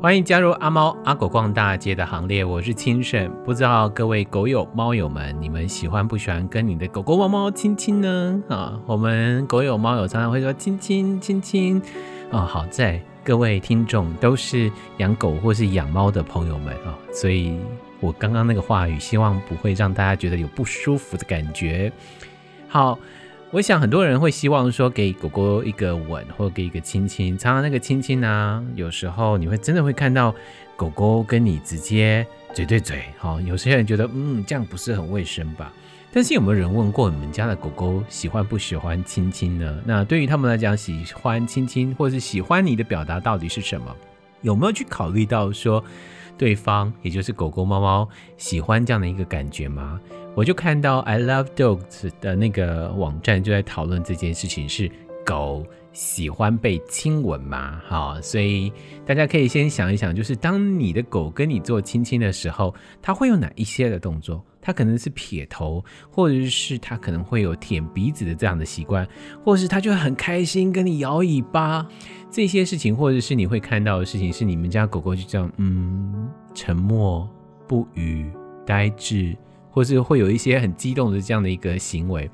欢迎加入阿猫阿狗逛大街的行列，我是清盛。不知道各位狗友猫友们，你们喜欢不喜欢跟你的狗狗猫猫亲亲呢？啊，我们狗友猫友常常会说亲亲亲亲。啊，好在各位听众都是养狗或是养猫的朋友们啊，所以我刚刚那个话语，希望不会让大家觉得有不舒服的感觉。好。我想很多人会希望说给狗狗一个吻，或给一个亲亲。常常那个亲亲呢，有时候你会真的会看到狗狗跟你直接嘴对嘴。好，有些人觉得嗯，这样不是很卫生吧？但是有没有人问过你们家的狗狗喜欢不喜欢亲亲呢？那对于他们来讲，喜欢亲亲或是喜欢你的表达到底是什么？有没有去考虑到说对方，也就是狗狗、猫猫喜欢这样的一个感觉吗？我就看到 I Love Dogs 的那个网站就在讨论这件事情，是狗喜欢被亲吻吗？好，所以大家可以先想一想，就是当你的狗跟你做亲亲的时候，它会有哪一些的动作？它可能是撇头，或者是它可能会有舔鼻子的这样的习惯，或者是它就很开心跟你摇尾巴，这些事情，或者是你会看到的事情，是你们家狗狗就这样，嗯，沉默不语，呆滞。或是会有一些很激动的这样的一个行为，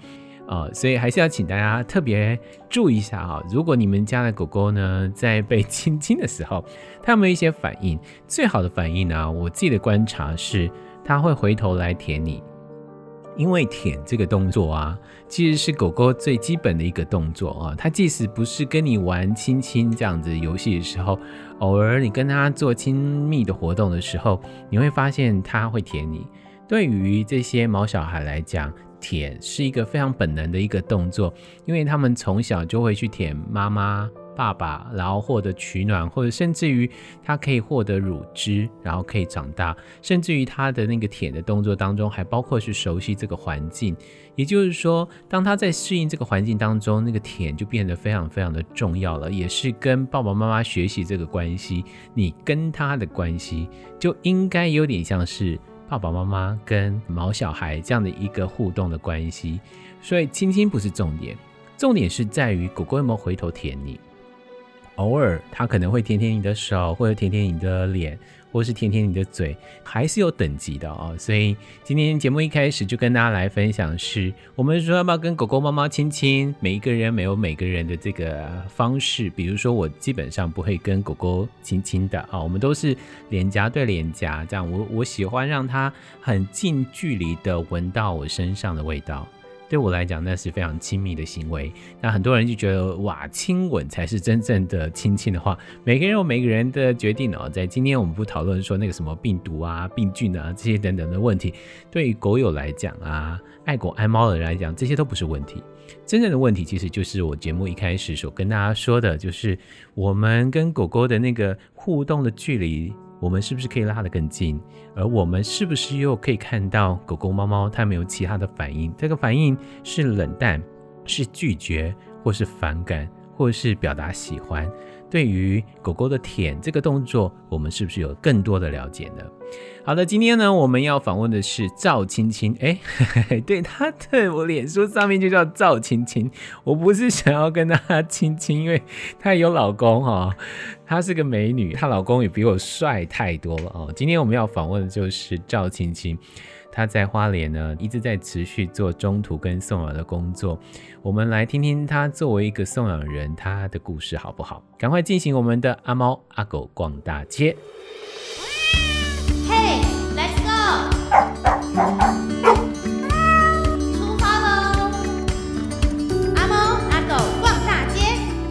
呃，所以还是要请大家特别注意一下哈。如果你们家的狗狗呢，在被亲亲的时候，它有没有一些反应？最好的反应呢，我自己的观察是，它会回头来舔你，因为舔这个动作啊，其实是狗狗最基本的一个动作啊。它即使不是跟你玩亲亲这样子游戏的时候，偶尔你跟它做亲密的活动的时候，你会发现它会舔你。对于这些毛小孩来讲，舔是一个非常本能的一个动作，因为他们从小就会去舔妈妈、爸爸，然后获得取暖，或者甚至于他可以获得乳汁，然后可以长大，甚至于他的那个舔的动作当中，还包括是熟悉这个环境。也就是说，当他在适应这个环境当中，那个舔就变得非常非常的重要了，也是跟爸爸妈妈学习这个关系，你跟他的关系就应该有点像是。爸爸妈妈跟毛小孩这样的一个互动的关系，所以亲亲不是重点，重点是在于狗狗有没有回头舔你。偶尔它可能会舔舔你的手，或者舔舔你的脸。或是舔舔你的嘴，还是有等级的哦。所以今天节目一开始就跟大家来分享是，我们说要不要跟狗狗、猫猫亲亲？每一个人没有每个人的这个方式。比如说我基本上不会跟狗狗亲亲的啊，我们都是脸颊对脸颊这样。我我喜欢让它很近距离的闻到我身上的味道。对我来讲，那是非常亲密的行为。那很多人就觉得，哇，亲吻才是真正的亲亲的话，每个人有每个人的决定哦。在今天我们不讨论说那个什么病毒啊、病菌啊这些等等的问题。对于狗友来讲啊，爱狗爱猫的人来讲，这些都不是问题。真正的问题其实就是我节目一开始所跟大家说的，就是我们跟狗狗的那个互动的距离。我们是不是可以拉得更近？而我们是不是又可以看到狗狗、猫猫它没有其他的反应？这个反应是冷淡，是拒绝，或是反感，或是表达喜欢？对于狗狗的舔这个动作，我们是不是有更多的了解呢？好的，今天呢，我们要访问的是赵青青。哎，对，他对我脸书上面就叫赵青青。我不是想要跟他亲亲，因为她有老公哈、哦，她是个美女，她老公也比我帅太多了哦。今天我们要访问的就是赵青青。他在花莲呢，一直在持续做中途跟送养的工作。我们来听听他作为一个送养人，他的故事好不好？赶快进行我们的阿猫阿狗逛大街。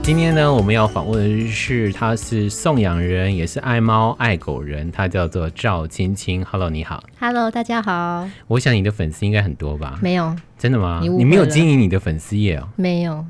今天呢，我们要访问的是，他是送养人，也是爱猫爱狗人，他叫做赵青青。Hello，你好。Hello，大家好。我想你的粉丝应该很多吧？没有。真的吗？你，你没有经营你的粉丝页哦？没有。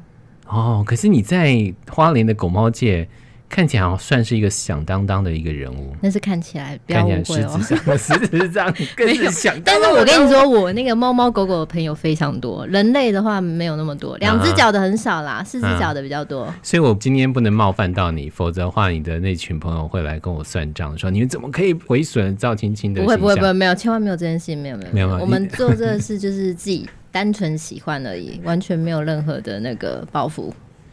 哦，可是你在花莲的狗猫界。看起来好像算是一个响当当的一个人物，那是看起来，不要误会哦。实质上更是响当当。但是我跟你说，我那个猫猫狗狗的朋友非常多，人类的话没有那么多，两只脚的很少啦，四只脚的比较多。所以我今天不能冒犯到你，否则的话，你的那群朋友会来跟我算账，说你们怎么可以毁损赵青青的？不会不会不会，没有，千万没有这件事情，没有没有没有。我们做这个事就是自己单纯喜欢而已，完全没有任何的那个包袱。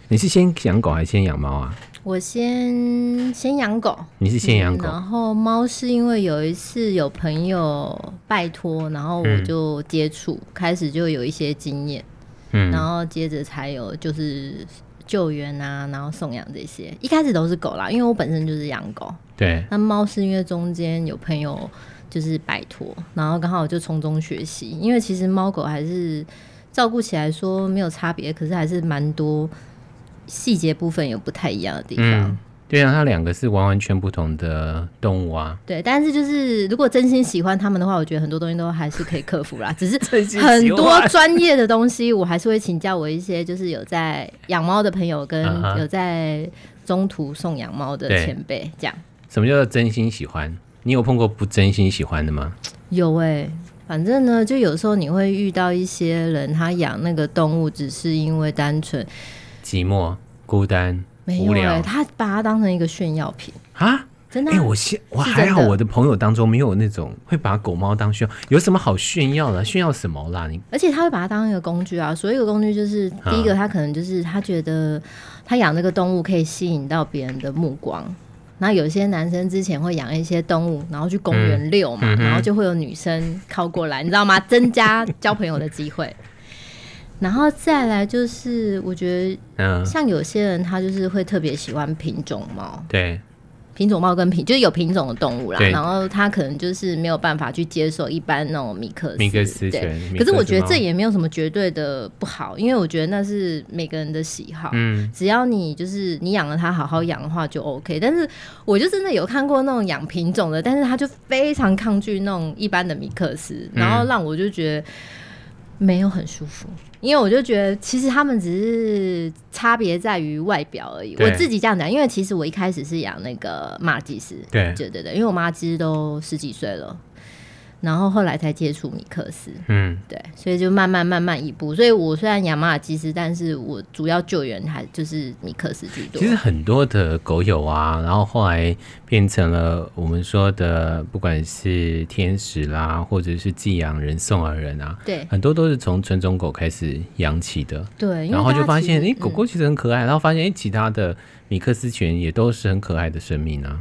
你是先养狗还是先养猫啊？我先先养狗，你是先养狗，嗯，然后猫是因为有一次有朋友拜托，然后我就接触，嗯、开始就有一些经验，嗯，然后接着才有就是救援啊，然后送养这些，一开始都是狗啦，因为我本身就是养狗，对，那猫是因为中间有朋友就是拜托，然后刚好我就从中学习，因为其实猫狗还是照顾起来说没有差别，可是还是蛮多。细节部分有不太一样的地方，嗯、对啊，它两个是完完全不同的动物啊。对，但是就是如果真心喜欢它们的话，我觉得很多东西都还是可以克服啦。只是很多专业的东西，我还是会请教我一些就是有在养猫的朋友，跟有在中途送养猫的前辈。这样，什么叫做真心喜欢？你有碰过不真心喜欢的吗？有哎、欸，反正呢，就有时候你会遇到一些人，他养那个动物只是因为单纯。寂寞、孤单、无聊，欸、他把它当成一个炫耀品啊！真的？哎、欸，我现我还好，我的朋友当中没有那种会把狗猫当炫耀，有什么好炫耀的？炫耀什么啦？你而且他会把它当一个工具啊！所以一个工具就是第一个，他可能就是他觉得他养那个动物可以吸引到别人的目光。那有些男生之前会养一些动物，然后去公园遛嘛，嗯嗯、然后就会有女生靠过来，你知道吗？增加交朋友的机会。然后再来就是，我觉得，像有些人他就是会特别喜欢品种猫，对，品种猫跟品就是有品种的动物啦。然后他可能就是没有办法去接受一般那种米克斯，米克斯对。可是我觉得这也没有什么绝对的不好，因为我觉得那是每个人的喜好。嗯，只要你就是你养了它好好养的话就 OK。但是我就真的有看过那种养品种的，但是他就非常抗拒那种一般的米克斯，然后让我就觉得没有很舒服。因为我就觉得，其实他们只是差别在于外表而已。我自己这样讲，因为其实我一开始是养那个马尔济斯，对对对，因为我妈其实都十几岁了。然后后来才接触米克斯，嗯，对，所以就慢慢慢慢一步。所以我虽然养马尔济斯，但是我主要救援还就是米克斯居多。其实很多的狗友啊，然后后来变成了我们说的，不管是天使啦，或者是寄养人、送养人啊，对，很多都是从纯种狗开始养起的。对，然后就发现，哎，狗狗其实很可爱，嗯、然后发现，哎，其他的米克斯犬也都是很可爱的生命啊。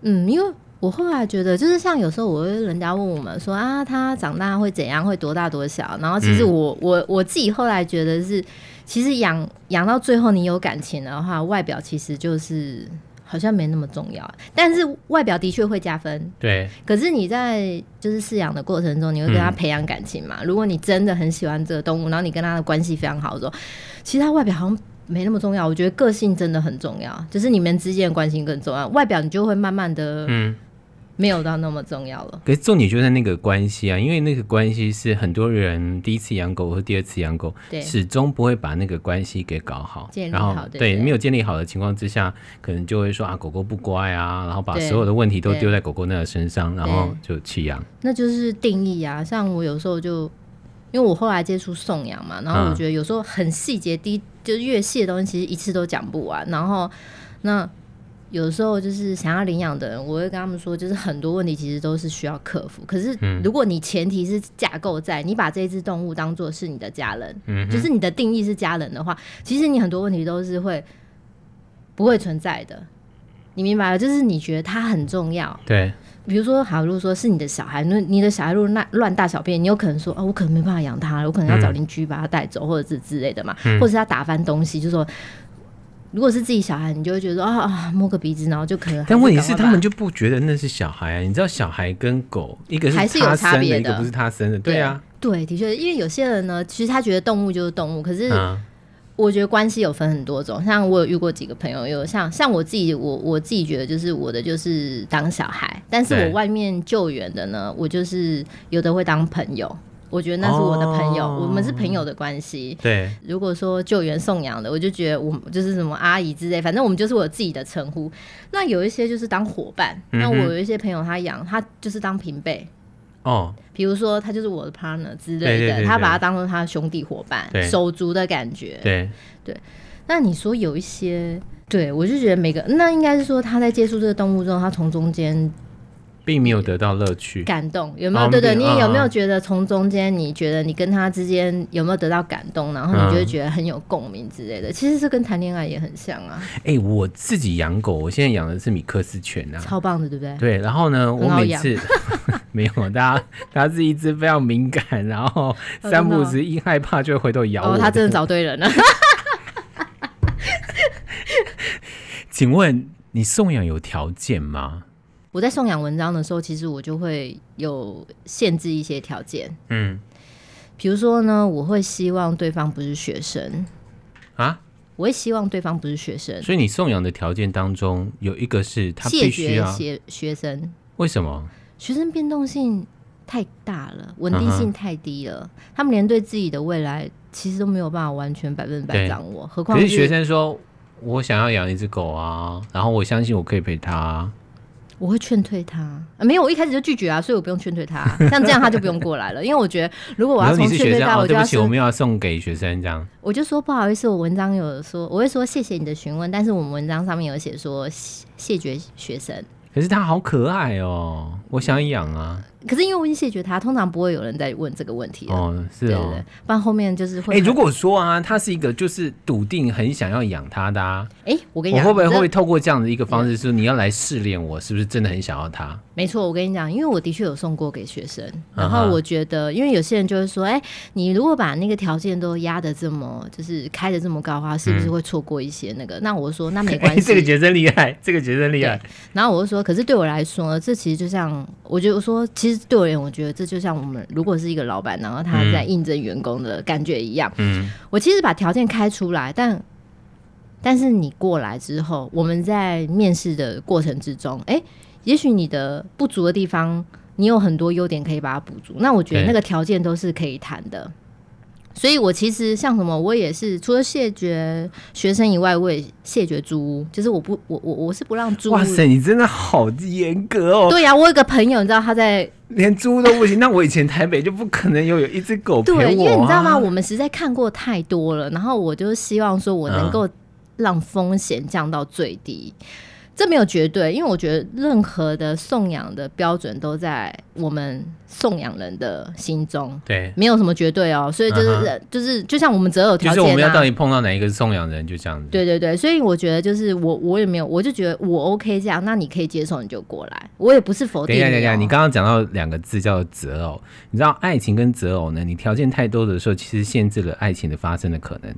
嗯，因为。我后来觉得，就是像有时候我会人家问我们说啊，他长大会怎样，会多大多小？然后其实我、嗯、我我自己后来觉得是，其实养养到最后你有感情的话，外表其实就是好像没那么重要。但是外表的确会加分，对。可是你在就是饲养的过程中，你会跟他培养感情嘛？嗯、如果你真的很喜欢这个动物，然后你跟他的关系非常好的时候，其实他外表好像没那么重要。我觉得个性真的很重要，就是你们之间的关系更重要。外表你就会慢慢的嗯。没有到那么重要了。可是重点就在那个关系啊，因为那个关系是很多人第一次养狗或第二次养狗，对，始终不会把那个关系给搞好。建立好，然后对，对，没有建立好的情况之下，可能就会说啊，狗狗不乖啊，然后把所有的问题都丢在狗狗那个身上，然后就弃养。那就是定义啊。像我有时候就，因为我后来接触送养嘛，然后我觉得有时候很细节，第一就是越细的东西，其实一次都讲不完。然后那。有时候就是想要领养的人，我会跟他们说，就是很多问题其实都是需要克服。可是如果你前提是架构在你把这只动物当做是你的家人，嗯，就是你的定义是家人的话，其实你很多问题都是会不会存在的。你明白了？就是你觉得它很重要，对。比如说，好，如果说是你的小孩，那你的小孩如果乱乱大小便，你有可能说，哦，我可能没办法养它，我可能要找邻居把它带走，或者是之类的嘛，嗯、或者是他打翻东西，就说。如果是自己小孩，你就会觉得啊啊，摸个鼻子，然后就可以了。但问题是，他们就不觉得那是小孩啊！你知道，小孩跟狗，一个是他生的，还是有差别的，一个不是他生的，对啊。对，的确，因为有些人呢，其实他觉得动物就是动物，可是我觉得关系有分很多种。像我有遇过几个朋友，有像像我自己，我我自己觉得就是我的就是当小孩，但是我外面救援的呢，我就是有的会当朋友。我觉得那是我的朋友，哦、我们是朋友的关系。对，如果说救援送养的，我就觉得我就是什么阿姨之类，反正我们就是我自己的称呼。那有一些就是当伙伴，嗯、那我有一些朋友他养他就是当平辈哦，比如说他就是我的 partner 之类的，他把他当做他的兄弟伙伴、手足的感觉。对对，那你说有一些，对我就觉得每个那应该是说他在接触这个动物之后，他从中间。并没有得到乐趣、感动，有没有？对对，你有没有觉得从中间，你觉得你跟他之间有没有得到感动，然后你就会觉得很有共鸣之类的？其实是跟谈恋爱也很像啊。哎，我自己养狗，我现在养的是米克斯犬啊，超棒的，对不对？对，然后呢，我每次 没有，大家它是一只非常敏感，然后三不时一害怕就会回头咬我。哦，他真的找对人了。请问你送养有条件吗？我在送养文章的时候，其实我就会有限制一些条件。嗯，比如说呢，我会希望对方不是学生啊，我会希望对方不是学生。所以你送养的条件当中有一个是他必须要学学生，为什么？学生变动性太大了，稳定性太低了，uh. 他们连对自己的未来其实都没有办法完全百分百掌握。何况是学生说，我想要养一只狗啊，然后我相信我可以陪他。我会劝退他，啊，没有，我一开始就拒绝啊，所以我不用劝退他，像这样他就不用过来了，因为我觉得如果我要从劝退他，我就要、哦、对不起，我们要送给学生这样，我就说不好意思，我文章有说，我会说谢谢你的询问，但是我们文章上面有写说谢绝学生，可是他好可爱哦，我想养啊。可是因为我已经谢绝他，通常不会有人再问这个问题哦，是哦，对对，不然后面就是会。哎、欸，如果说啊，他是一个就是笃定很想要养他的，啊，哎、欸，我跟你讲，我会不会会不会透过这样的一个方式，说你要来试炼我是不是真的很想要他？没错，我跟你讲，因为我的确有送过给学生，然后我觉得，因为有些人就会说，哎、欸，你如果把那个条件都压的这么，就是开的这么高的话，是不是会错过一些那个？嗯、那我说那没关系、欸，这个学生厉害，这个学生厉害。然后我就说，可是对我来说呢，这其实就像，我觉得我说，其实对我而言，我觉得。这就像我们如果是一个老板，然后他在应征员工的感觉一样。嗯，我其实把条件开出来，但但是你过来之后，我们在面试的过程之中，哎，也许你的不足的地方，你有很多优点可以把它补足。那我觉得那个条件都是可以谈的。所以，我其实像什么，我也是除了谢绝学生以外，我也谢绝租屋，就是我不，我我我是不让租。哇塞，你真的好严格哦！对呀、啊，我有个朋友，你知道他在连租都不行，那我以前台北就不可能有有一只狗陪我、啊。对，因为你知道吗？我们实在看过太多了，然后我就希望说我能够让风险降到最低。嗯这没有绝对，因为我觉得任何的送养的标准都在我们送养人的心中，对，没有什么绝对哦。所以就是、uh. 就是，就像我们择偶条件、啊，就是我们要到底碰到哪一个是送养人，就这样子。对对对，所以我觉得就是我我也没有，我就觉得我 OK 这样，那你可以接受你就过来，我也不是否定。等一下等一下，你刚刚讲到两个字叫择偶，你知道爱情跟择偶呢？你条件太多的时候，其实限制了爱情的发生的可能。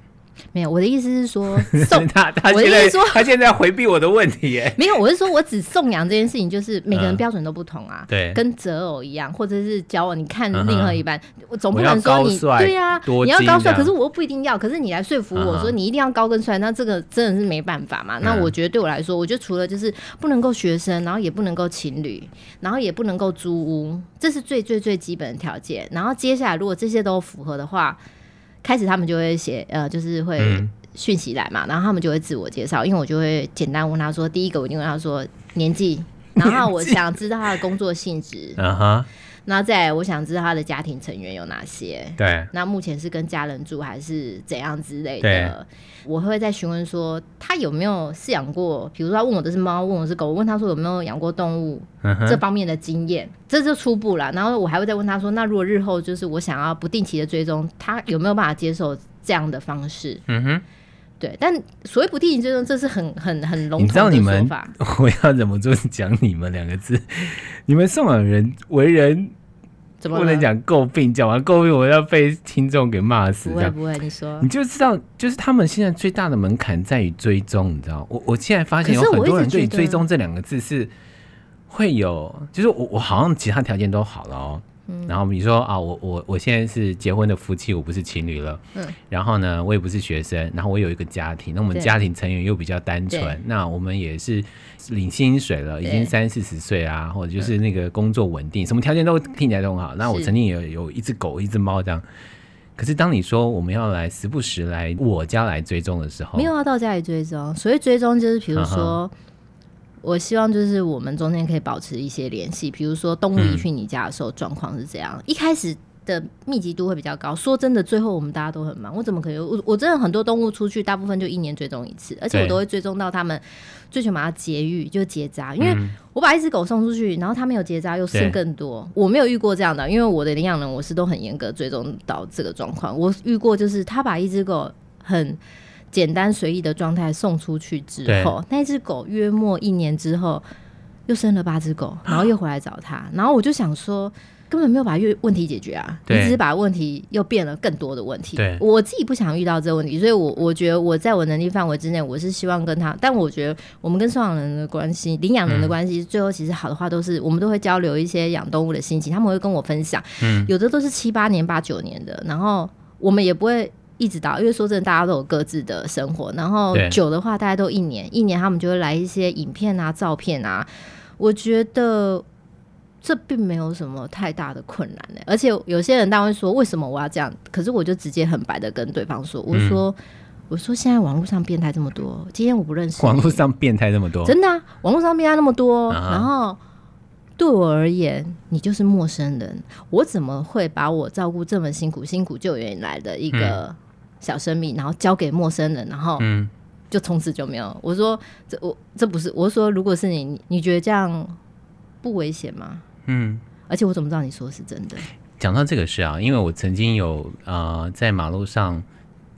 没有，我的意思是说，送他，他现在说他现在回避我的问题耶。没有，我是说我只送养这件事情，就是每个人标准都不同啊。对、嗯，跟择偶一样，或者是交往，你看另外一半，我总不能说你对呀、啊，你要高帅，可是我又不一定要，可是你来说服我说你一定要高跟帅，那这个真的是没办法嘛。那我觉得对我来说，我觉得除了就是不能够学生，然后也不能够情侣，然后也不能够租屋，这是最最最基本的条件。然后接下来如果这些都符合的话，开始他们就会写，呃，就是会。嗯。讯息来嘛，然后他们就会自我介绍，因为我就会简单问他说，第一个我一定问他说年纪，然后我 想知道他的工作性质，嗯哼，然后再来我想知道他的家庭成员有哪些，对，那目前是跟家人住还是怎样之类的，我会再询问说他有没有饲养过，比如说他问我的是猫，问我是狗，我问他说有没有养过动物、嗯、这方面的经验，这就初步了，然后我还会再问他说，那如果日后就是我想要不定期的追踪，他有没有办法接受这样的方式？嗯哼。对，但所谓不定期追踪，这是很很很笼统的说法。你知道你们，我要忍不住讲你们两个字。你们送养人为人怎么不能讲诟病？讲完诟病，我要被听众给骂死。不会不会，你说，你就知道，就是他们现在最大的门槛在于追踪。你知道，我我现在发现有很多人对“追踪”这两个字是会有，就是我我好像其他条件都好了哦。然后比如说啊，我我我现在是结婚的夫妻，我不是情侣了。嗯。然后呢，我也不是学生，然后我有一个家庭，那我们家庭成员又比较单纯，那我们也是领薪水了，已经三四十岁啊，或者就是那个工作稳定，什么条件都听起来都很好。那我曾经也有有一只狗，一只猫这样。可是当你说我们要来时不时来我家来追踪的时候，没有要到家里追踪，所谓追踪就是比如说。我希望就是我们中间可以保持一些联系，比如说动物一去你家的时候状况是这样。嗯、一开始的密集度会比较高。说真的，最后我们大家都很忙，我怎么可能？我我真的很多动物出去，大部分就一年追踪一次，而且我都会追踪到他们最起码要绝育，就结扎。因为我把一只狗送出去，然后它没有结扎，又生更多。我没有遇过这样的，因为我的领养人我是都很严格追踪到这个状况。我遇过就是他把一只狗很简单随意的状态送出去之后，那只狗约莫一年之后又生了八只狗，然后又回来找他，然后我就想说。根本没有把问题解决啊！你只是把问题又变了更多的问题。对，我自己不想遇到这个问题，所以我我觉得我在我能力范围之内，我是希望跟他。但我觉得我们跟送养人的关系、领养人的关系，最后其实好的话都是我们都会交流一些养动物的心情，他们会跟我分享。嗯，有的都是七八年、八九年的，然后我们也不会一直到，因为说真的，大家都有各自的生活。然后久的话，大概都一年，一年他们就会来一些影片啊、照片啊。我觉得。这并没有什么太大的困难呢，而且有些人他会说，为什么我要这样？可是我就直接很白的跟对方说，我说，嗯、我说现在网络上变态这么多，今天我不认识网络上变态这么多，真的啊，网络上变态那么多，啊、然后对我而言，你就是陌生人，我怎么会把我照顾这么辛苦、辛苦救援来的一个小生命，嗯、然后交给陌生人，然后就从此就没有？我说这我这不是，我说如果是你，你觉得这样不危险吗？嗯，而且我怎么知道你说的是真的？讲到这个事啊，因为我曾经有呃在马路上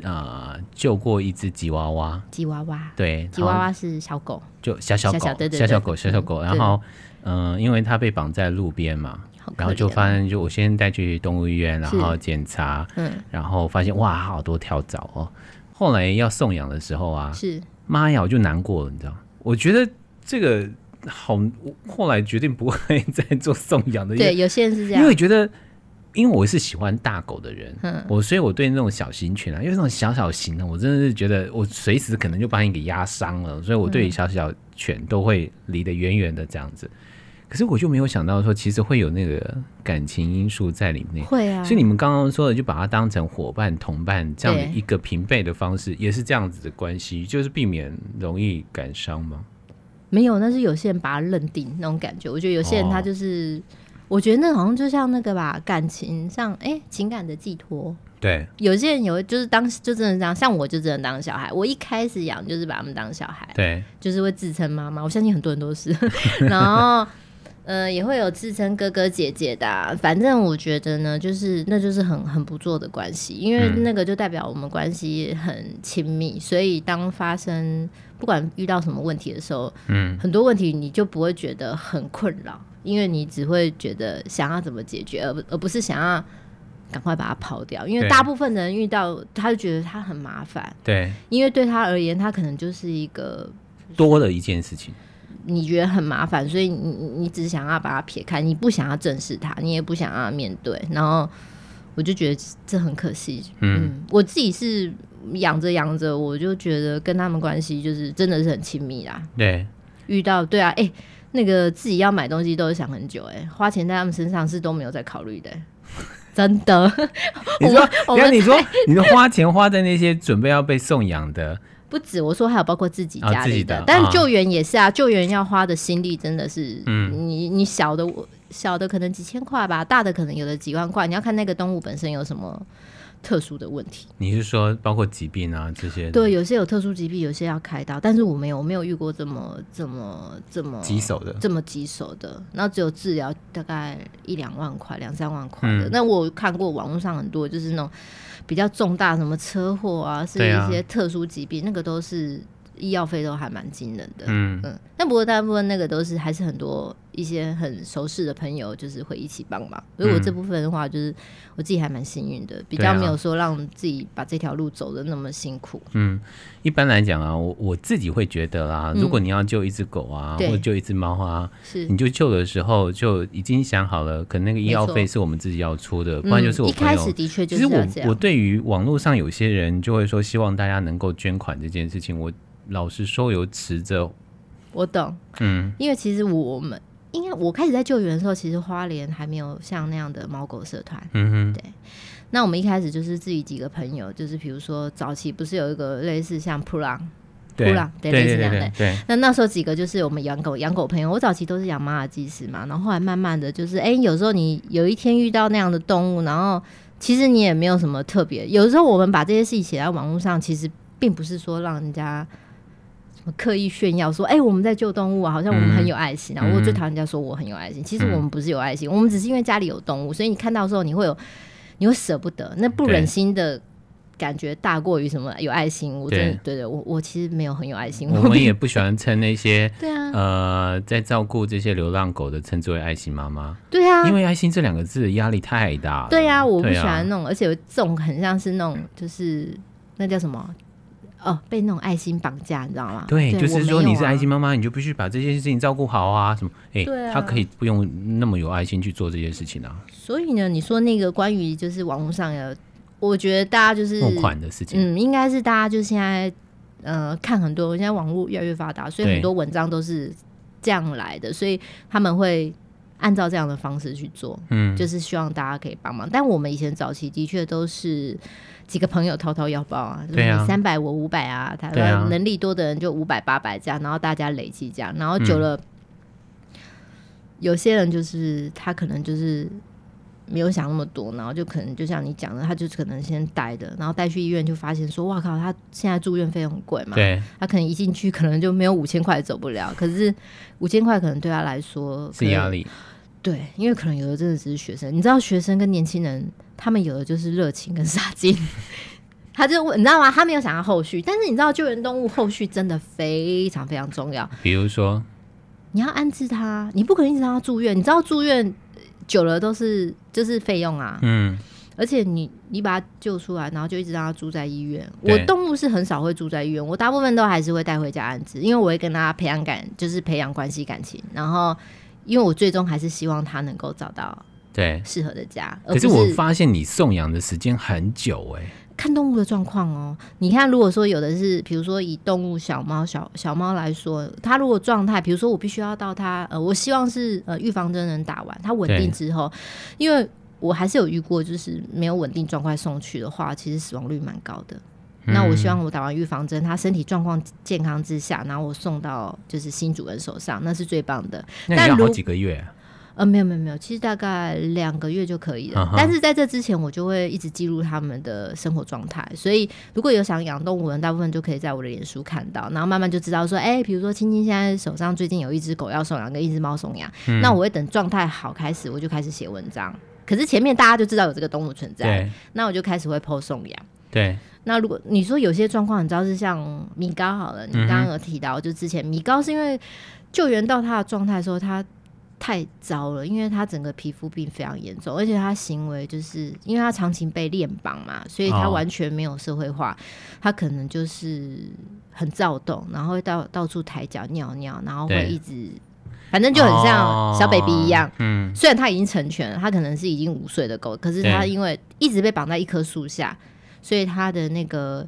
呃救过一只吉娃娃，吉娃娃对，吉娃娃是小狗，就小小狗，小小狗，小小狗。然后嗯、呃，因为它被绑在路边嘛，然后就发现，就我先带去动物医院，然后检查，嗯，然后发现哇，好多跳蚤哦。后来要送养的时候啊，是妈呀，我就难过了，你知道？我觉得这个。好，我后来决定不会再做送养的。对，有些人是这样，因为觉得，因为我是喜欢大狗的人，嗯，我所以我对那种小型犬啊，因为那种小小型的，我真的是觉得我随时可能就把你给压伤了，所以我对于小小犬都会离得远远的这样子。嗯、可是我就没有想到说，其实会有那个感情因素在里面。会啊，所以你们刚刚说的，就把它当成伙伴、同伴这样的一个平辈的方式，也是这样子的关系，就是避免容易感伤吗？没有，那是有些人把它认定那种感觉。我觉得有些人他就是，哦、我觉得那好像就像那个吧，感情上，哎、欸，情感的寄托。对，有些人有就是当就真的这样，像我就真的当小孩。我一开始养就是把他们当小孩，对，就是会自称妈妈。我相信很多人都是，然后。呃，也会有自称哥哥姐姐的、啊，反正我觉得呢，就是那就是很很不错的关系，因为那个就代表我们关系很亲密，所以当发生不管遇到什么问题的时候，嗯，很多问题你就不会觉得很困扰，因为你只会觉得想要怎么解决，而不而不是想要赶快把它抛掉，因为大部分人遇到他就觉得他很麻烦，对，因为对他而言，他可能就是一个多的一件事情。你觉得很麻烦，所以你你只想要把它撇开，你不想要正视它，你也不想要面对。然后我就觉得这很可惜。嗯，嗯，我自己是养着养着，我就觉得跟他们关系就是真的是很亲密啦。对，遇到对啊，哎、欸，那个自己要买东西都是想很久、欸，哎，花钱在他们身上是都没有在考虑的、欸，真的。你说，我跟你说，你说花钱花在那些准备要被送养的。不止我说，还有包括自己家里的，但救援也是啊，哦、救援要花的心力真的是，嗯，你你小的我小的可能几千块吧，大的可能有的几万块，你要看那个动物本身有什么特殊的问题。你是说包括疾病啊这些？对，有些有特殊疾病，有些要开刀，但是我没有，我没有遇过这么这么这么棘手的，这么棘手的，那只有治疗大概一两万块，两三万块的。那、嗯、我看过网络上很多，就是那种。比较重大什么车祸啊，是一些特殊疾病，啊、那个都是医药费都还蛮惊人的。嗯嗯，但不过大部分那个都是还是很多。一些很熟识的朋友，就是会一起帮忙。如果这部分的话，就是我自己还蛮幸运的，比较没有说让自己把这条路走的那么辛苦。嗯，一般来讲啊，我我自己会觉得啦，如果你要救一只狗啊，或者救一只猫啊，是你就救的时候就已经想好了，可能那个医药费是我们自己要出的，不然就是我一开始的确就是。其实我我对于网络上有些人就会说希望大家能够捐款这件事情，我老实说有持着。我懂，嗯，因为其实我们。因为我开始在救援的时候，其实花莲还没有像那样的猫狗社团。嗯哼，对。那我们一开始就是自己几个朋友，就是比如说早期不是有一个类似像噗浪，呼浪，对，类似这样的。对，那那时候几个就是我们养狗养狗朋友，我早期都是养马尔济斯嘛，然后后来慢慢的就是，哎、欸，有时候你有一天遇到那样的动物，然后其实你也没有什么特别。有时候我们把这些事情写在网络上，其实并不是说让人家刻意炫耀说，哎、欸，我们在救动物啊，好像我们很有爱心啊。嗯、我最讨厌人家说我很有爱心，其实我们不是有爱心，嗯、我们只是因为家里有动物，所以你看到的时候你会有，你会舍不得，那不忍心的。感觉大过于什么有爱心，我真的对对，我我其实没有很有爱心。我们也不喜欢称那些对啊，呃，在照顾这些流浪狗的称之为爱心妈妈。对啊，因为爱心这两个字压力太大了。对啊，我不喜欢那种，而且有这种很像是那种，就是那叫什么哦，被那种爱心绑架，你知道吗？对，就是说你是爱心妈妈，你就必须把这些事情照顾好啊，什么？哎，他可以不用那么有爱心去做这些事情啊。所以呢，你说那个关于就是网络上的。我觉得大家就是募款的事情，嗯，应该是大家就现在呃看很多，现在网络越来越发达，所以很多文章都是这样来的，所以他们会按照这样的方式去做，嗯，就是希望大家可以帮忙。但我们以前早期的确都是几个朋友掏掏腰包啊，对啊，三百我五百啊，他能力多的人就五百八百这样，然后大家累积这样，然后久了，嗯、有些人就是他可能就是。没有想那么多，然后就可能就像你讲的，他就可能先带的，然后带去医院就发现说，哇靠，他现在住院费用很贵嘛，对，他可能一进去可能就没有五千块走不了，可是五千块可能对他来说是压力，对，因为可能有的真的只是学生，你知道学生跟年轻人，他们有的就是热情跟杀劲，他就问你知道吗？他没有想到后续，但是你知道救援动物后续真的非常非常重要，比如说你要安置他，你不可能一直让他住院，你知道住院。久了都是就是费用啊，嗯，而且你你把它救出来，然后就一直让它住在医院。对我动物是很少会住在医院，我大部分都还是会带回家安置，因为我会跟它培养感，就是培养关系感情。然后，因为我最终还是希望它能够找到对适合的家。可是我发现你送养的时间很久哎、欸。看动物的状况哦，你看，如果说有的是，比如说以动物小猫小小猫来说，它如果状态，比如说我必须要到它，呃，我希望是呃预防针能打完，它稳定之后，因为我还是有遇过，就是没有稳定状况送去的话，其实死亡率蛮高的。嗯、那我希望我打完预防针，它身体状况健康之下，然后我送到就是新主人手上，那是最棒的。那要好几个月啊。呃，没有没有没有，其实大概两个月就可以了。Uh huh. 但是在这之前，我就会一直记录他们的生活状态。所以如果有想养动物的人，大部分就可以在我的脸书看到，然后慢慢就知道说，哎、欸，比如说青青现在手上最近有一只狗要送养，跟一只猫送养，嗯、那我会等状态好开始，我就开始写文章。可是前面大家就知道有这个动物存在，那我就开始会 po 送养。对，那如果你说有些状况，你知道是像米高好了，你刚刚有提到，嗯、就之前米高是因为救援到他的状态的时候，他。太糟了，因为他整个皮肤病非常严重，而且他行为就是因为他长期被链绑嘛，所以他完全没有社会化，哦、他可能就是很躁动，然后会到到处抬脚尿尿，然后会一直，反正就很像小 baby 一样。哦、嗯，虽然他已经成全了，他可能是已经五岁的狗，可是他因为一直被绑在一棵树下，所以他的那个。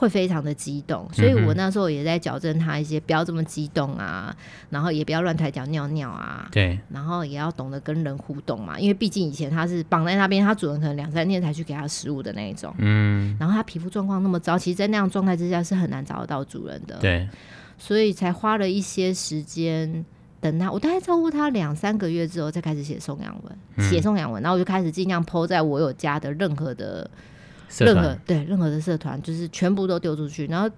会非常的激动，所以我那时候也在矫正他一些，不要这么激动啊，然后也不要乱抬脚尿尿啊，对，然后也要懂得跟人互动嘛，因为毕竟以前他是绑在那边，他主人可能两三天才去给他食物的那一种，嗯，然后他皮肤状况那么糟，其实，在那样状态之下是很难找得到主人的，对，所以才花了一些时间等他，我大概照顾他两三个月之后，再开始写送养文，写送养文，然后我就开始尽量 po 在我有家的任何的。任何对任何的社团，就是全部都丢出去，然后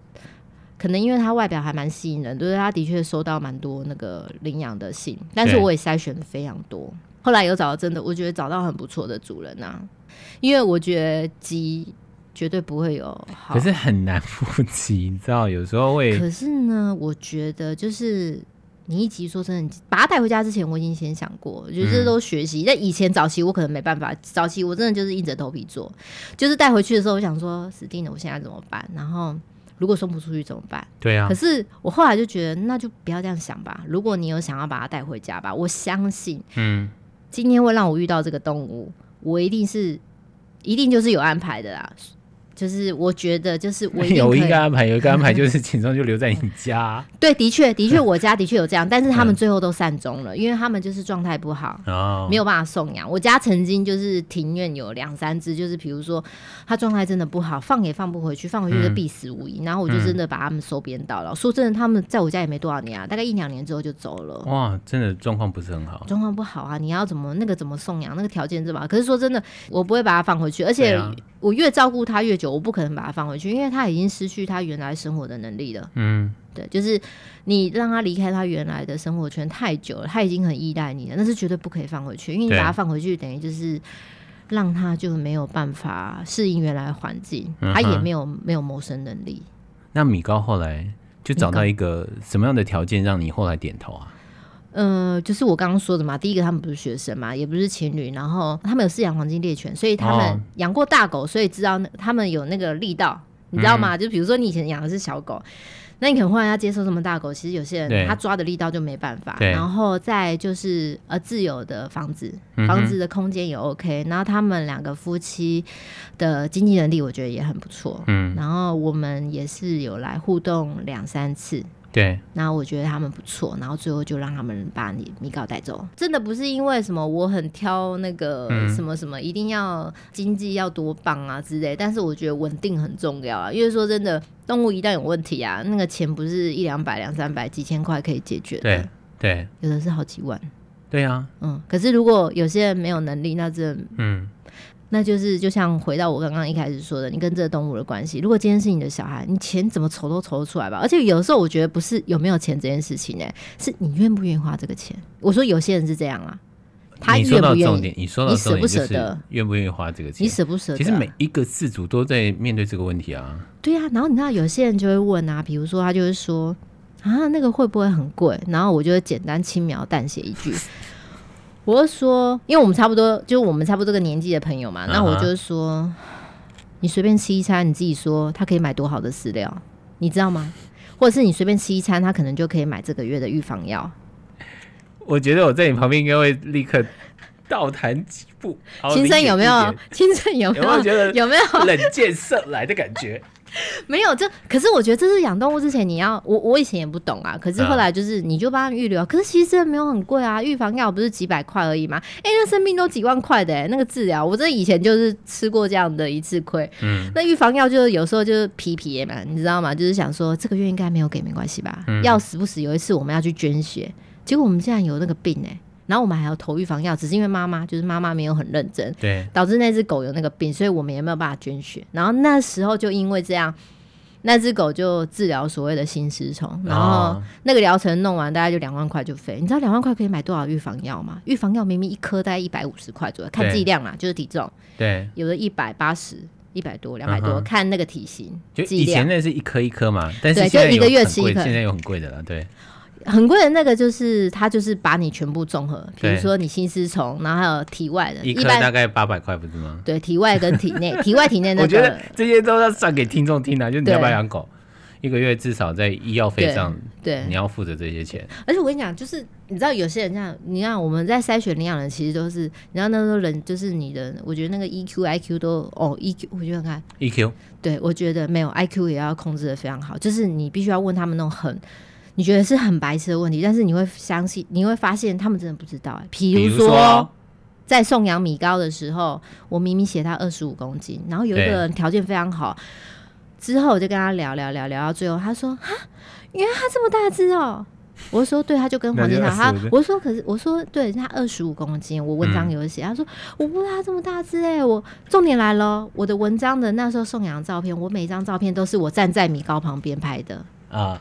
可能因为他外表还蛮吸引人，就是，他的确收到蛮多那个领养的信，但是我也筛选的非常多，对后来有找到真的，我觉得找到很不错的主人啊，因为我觉得鸡绝对不会有好，可是很难 腹肌，你知道，有时候会，可是呢，我觉得就是。你一集说真的，把它带回家之前，我已经先想过，我觉得这都学习。但、嗯、以前早期我可能没办法，早期我真的就是硬着头皮做，就是带回去的时候，我想说死定了，我现在怎么办？然后如果送不出去怎么办？对啊。可是我后来就觉得，那就不要这样想吧。如果你有想要把它带回家吧，我相信，嗯，今天会让我遇到这个动物，我一定是，一定就是有安排的啦。就是我觉得就是我有一个安排，有一个安排 就是秦钟就留在你家。对，的确的确，我家的确有这样，但是他们最后都善终了，因为他们就是状态不好，哦，没有办法送养。我家曾经就是庭院有两三只，就是比如说他状态真的不好，放也放不回去，放回去就必死无疑。然后我就真的把他们收编到了。说真的，他们在我家也没多少年啊，大概一两年之后就走了。哇，真的状况不是很好，状况不好啊！你要怎么那个怎么送养？那个条件是吧？可是说真的，我不会把它放回去，而且我越照顾他越久，我不可能把他放回去，因为他已经失去他原来生活的能力了。嗯，对，就是你让他离开他原来的生活圈太久了，他已经很依赖你了，那是绝对不可以放回去，因为你把他放回去，等于就是让他就没有办法适应原来环境，他也没有没有谋生能力。那米高后来就找到一个什么样的条件让你后来点头啊？呃，就是我刚刚说的嘛，第一个他们不是学生嘛，也不是情侣，然后他们有饲养黄金猎犬，所以他们养过大狗，所以知道他们有那个力道，你知道吗？嗯、就比如说你以前养的是小狗，那你可能忽然要接受这么大狗，其实有些人他抓的力道就没办法。然后再就是呃自由的房子，房子的空间也 OK，然后他们两个夫妻的经济能力我觉得也很不错，嗯，然后我们也是有来互动两三次。对，然后我觉得他们不错，然后最后就让他们把你米高带走。真的不是因为什么我很挑那个什么什么，一定要经济要多棒啊之类。但是我觉得稳定很重要啊，因为说真的，动物一旦有问题啊，那个钱不是一两百、两三百、几千块可以解决的。对对，有的是好几万。对啊，嗯。可是如果有些人没有能力，那这嗯。那就是就像回到我刚刚一开始说的，你跟这个动物的关系。如果今天是你的小孩，你钱怎么筹都筹得出来吧。而且有时候我觉得不是有没有钱这件事情呢、欸，是你愿不愿意花这个钱。我说有些人是这样啊，他愿不愿意？你说到重点，你舍不舍得？愿不愿意花这个钱？你舍不舍得？其实每一个自主都在面对这个问题啊。对啊，然后你知道有些人就会问啊，比如说他就会说啊，那个会不会很贵？然后我就会简单轻描淡写一句。我是说，因为我们差不多，就我们差不多这个年纪的朋友嘛，uh. 那我就是说，你随便吃一餐，你自己说他可以买多好的饲料，你知道吗？或者是你随便吃一餐，他可能就可以买这个月的预防药。我觉得我在你旁边应该会立刻倒弹几步。青春有没有？青春有没有？有没有觉得有没有冷箭射来的感觉？没有，这可是我觉得这是养动物之前你要我我以前也不懂啊，可是后来就是你就帮他预留，可是其实没有很贵啊，预防药不是几百块而已吗？哎、欸，那生病都几万块的、欸，那个治疗，我这以前就是吃过这样的一次亏。嗯，那预防药就是有时候就是皮皮嘛，你知道吗？就是想说这个月应该没有给，没关系吧？要死不死？有一次我们要去捐血，结果我们竟然有那个病哎、欸。然后我们还要投预防药，只是因为妈妈就是妈妈没有很认真，对，导致那只狗有那个病，所以我们也没有办法捐血。然后那时候就因为这样，那只狗就治疗所谓的心丝虫，然后那个疗程弄完大概就两万块就飞。你知道两万块可以买多少预防药吗？预防药明明一颗大概一百五十块左右，看剂量啦，就是体重，对，有的一百八十、一百多、两百多，看那个体型。就以前那是一颗一颗嘛，但是就一个月吃一颗，现在有很贵的了，对。很贵的那个就是它，就是把你全部综合，比如说你心丝虫，然后还有体外的，一般大概八百块，不是吗？对，体外跟体内，体外体内那个。我觉得这些都要算给听众听的，就是你要不要养狗，一个月至少在医药费上，对，你要负责这些钱。而且我跟你讲，就是你知道有些人这样，你看我们在筛选领养人，其实都是，你知道那时候人就是你的，我觉得那个 EQ、IQ 都哦，EQ 我觉得看 EQ，对我觉得没有 IQ 也要控制的非常好，就是你必须要问他们那种很。你觉得是很白痴的问题，但是你会相信，你会发现他们真的不知道。哎，比如说，在送养米高的时候，我明明写他二十五公斤，然后有一个人条件非常好，之后我就跟他聊聊聊聊到最后，他说：“哈，原来他这么大只哦。”我说：“对，他就跟黄金塔。”他我说：“可是我说对，他二十五公斤，我文章有写。”他说：“我不知道他这么大只哎。”我重点来了，我的文章的那时候送养照片，我每一张照片都是我站在米高旁边拍的啊。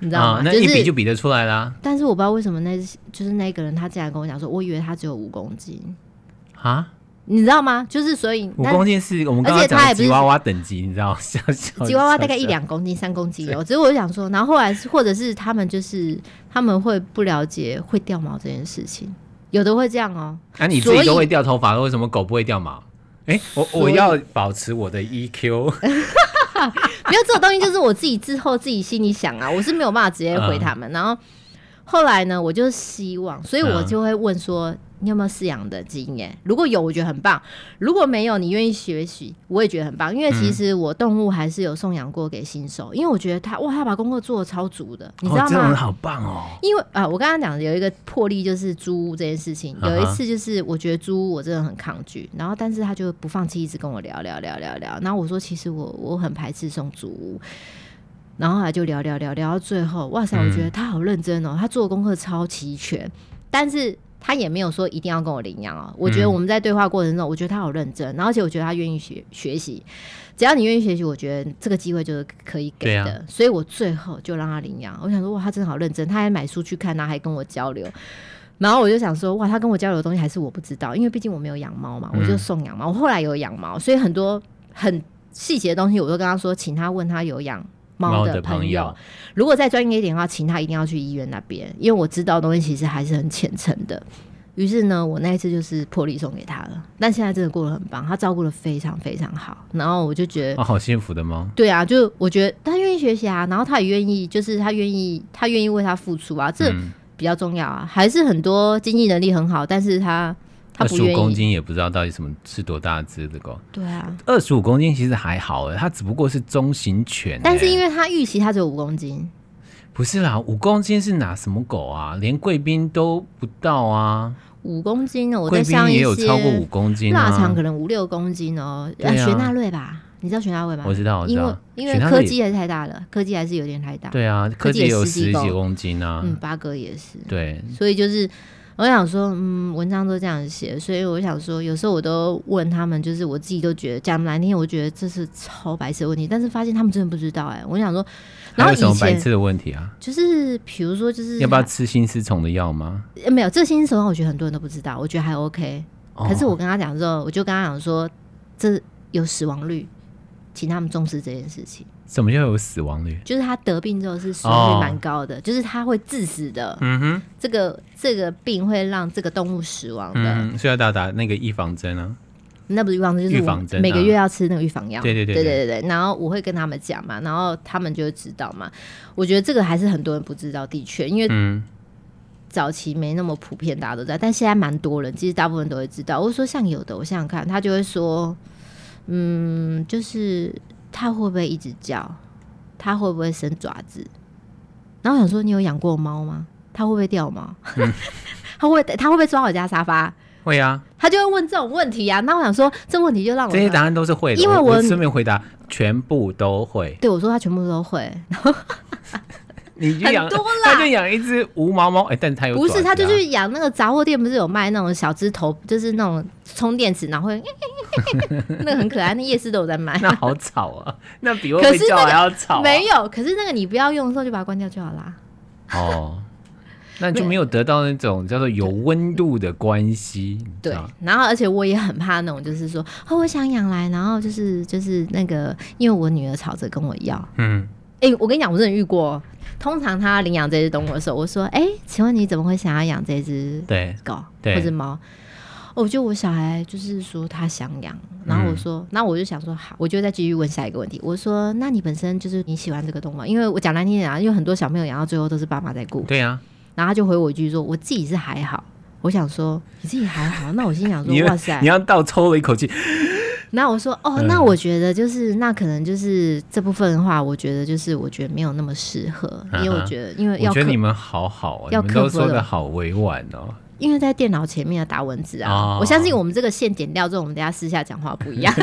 你知道吗？那一比就比得出来啦。但是我不知道为什么那就是那个人，他竟然跟我讲说，我以为他只有五公斤啊？你知道吗？就是所以五公斤是我们刚刚讲吉娃娃等级，你知道吗？吉娃娃大概一两公斤、三公斤有。只是我就想说，然后后来是或者是他们就是他们会不了解会掉毛这件事情，有的会这样哦。那你自己都会掉头发，为什么狗不会掉毛？哎，我我要保持我的 EQ。没有这种东西，就是我自己之后自己心里想啊，我是没有办法直接回他们。嗯、然后后来呢，我就希望，所以我就会问说，你有没有饲养的经验？如果有，我觉得很棒；如果没有，你愿意学习，我也觉得很棒。因为其实我动物还是有送养过给新手，因为我觉得他哇，他把功课做的超足的，你知道吗？好棒哦！因为啊，我刚刚讲的有一个破例，就是租屋这件事情。有一次就是我觉得租屋我真的很抗拒，然后但是他就不放弃，一直跟我聊聊聊聊聊。然后我说，其实我我很排斥送租屋。然后他就聊聊聊聊到最后，哇塞！我觉得他好认真哦，他做的功课超齐全，但是他也没有说一定要跟我领养哦。我觉得我们在对话过程中，我觉得他好认真，然后而且我觉得他愿意学学习，只要你愿意学习，我觉得这个机会就是可以给的。所以我最后就让他领养。我想说，哇，他真的好认真，他还买书去看，他还跟我交流。然后我就想说，哇，他跟我交流的东西还是我不知道，因为毕竟我没有养猫嘛，我就送养猫。我后来有养猫，所以很多很细节的东西，我都跟他说，请他问他有养。猫的朋友，如果再专业一点的话，请他一定要去医院那边，因为我知道的东西其实还是很浅层的。于是呢，我那一次就是破例送给他了。但现在真的过得很棒，他照顾的非常非常好。然后我就觉得，哦，好幸福的猫。对啊，就我觉得他愿意学习啊，然后他也愿意，就是他愿意，他愿意为他付出啊，这比较重要啊。还是很多经济能力很好，但是他。二十五公斤也不知道到底什么是多大只的狗。对啊，二十五公斤其实还好哎，它只不过是中型犬。但是因为它预期它只有五公斤，不是啦，五公斤是哪什么狗啊？连贵宾都不到啊。五公斤呢？我在想也有超过五公斤，腊肠可能五六公斤哦。雪纳瑞吧？你知道雪纳瑞吗？我知道，我知道。因为因为柯基还是太大了，柯基还是有点太大。对啊，柯基也有十几公斤啊。嗯，八哥也是。对，所以就是。我想说，嗯，文章都这样写，所以我想说，有时候我都问他们，就是我自己都觉得讲难听，我觉得这是超白痴的问题，但是发现他们真的不知道哎、欸。我想说，然后什么白痴的问题啊？就是比如说，就是要不要吃心丝虫的药吗？没有，这个心丝虫我觉得很多人都不知道，我觉得还 OK。可是我跟他讲之后，我就跟他讲说，这有死亡率，请他们重视这件事情。什么叫有死亡率？就是他得病之后是死亡率蛮高的，哦、就是他会致死的。嗯哼，这个这个病会让这个动物死亡的。嗯，所以要打打那个预防针啊。那不是预防针，就是预防针，每个月要吃那个预防药。对对对对对对对。然后我会跟他们讲嘛，然后他们就会知道嘛。我觉得这个还是很多人不知道，的确，因为早期没那么普遍，大家都知道，但现在蛮多人，其实大部分都会知道。我说像有的，我想想看，他就会说，嗯，就是。它会不会一直叫？它会不会伸爪子？然后我想说，你有养过猫吗？它会不会掉毛？嗯、它会它会不会抓我家沙发？会啊。他就会问这种问题啊。那我想说，这问题就让我这些答案都是会的，因为我顺便回答全部都会。对，我说他全部都会。你就养，他就养一只无毛猫，哎、欸，但是他有不是，他就去养那个杂货店，不是有卖那种小只头，就是那种充电池，然后会 那个很可爱，那夜市都有在卖。那好吵啊，那比我睡觉还要吵、啊那个。没有，可是那个你不要用的时候就把它关掉就好啦。哦，那就没有得到那种叫做有温度的关系。对，然后而且我也很怕那种，就是说，哦，我想养来，然后就是就是那个，因为我女儿吵着跟我要，嗯。哎、欸，我跟你讲，我真的遇过。通常他领养这只动物的时候，我说：“哎、欸，请问你怎么会想要养这只狗或者猫？”我就我小孩就是说他想养，然后我说，那、嗯、我就想说好，我就再继续问下一个问题。我说：“那你本身就是你喜欢这个动物吗？”因为我讲难听点啊，因为很多小朋友养到最后都是爸妈在顾。对呀、啊。然后他就回我一句说：“我自己是还好。”我想说你自己还好，那我心想说：“哇塞！”你要倒抽了一口气。那我说哦，那我觉得就是那可能就是这部分的话，我觉得就是我觉得没有那么适合，因为我觉得因为要我觉得你们好好啊，要都说的好委婉哦。因为在电脑前面要打文字啊，哦、我相信我们这个线剪掉之后，我们等下私下讲话不一样。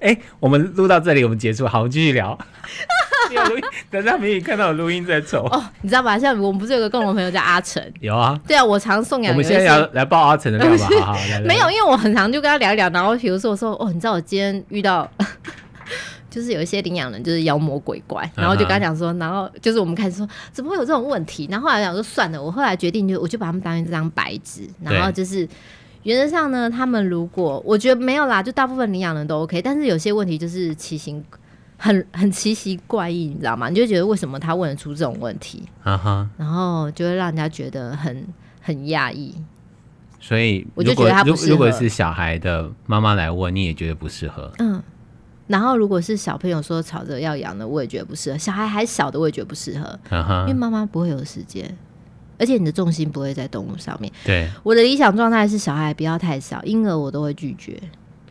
哎、欸，我们录到这里，我们结束，好，我们继续聊。有录音，等下美女看到我录音再走。哦，你知道吧？像我们不是有个共同朋友叫阿成？有啊。对啊，我常送养。我们现在要来报阿成的料吧？好好来来来没有，因为我很常就跟他聊一聊，然后比如说我说哦，你知道我今天遇到，就是有一些领养人就是妖魔鬼怪，然后就跟他讲说，然后就是我们开始说怎么会有这种问题？然后后来讲说算了，我后来决定就我就把他们当成这张白纸，然后就是原则上呢，他们如果我觉得没有啦，就大部分领养人都 OK，但是有些问题就是奇形。很很奇奇怪异，你知道吗？你就觉得为什么他问得出这种问题？Uh huh. 然后就会让人家觉得很很讶异。所以我就觉得他不适合。如果是小孩的妈妈来问，你也觉得不适合。嗯。然后如果是小朋友说吵着要养的，我也觉得不适合。小孩还小的，我也觉得不适合。Uh huh. 因为妈妈不会有时间。而且你的重心不会在动物上面。对，我的理想状态是小孩不要太小，婴儿我都会拒绝。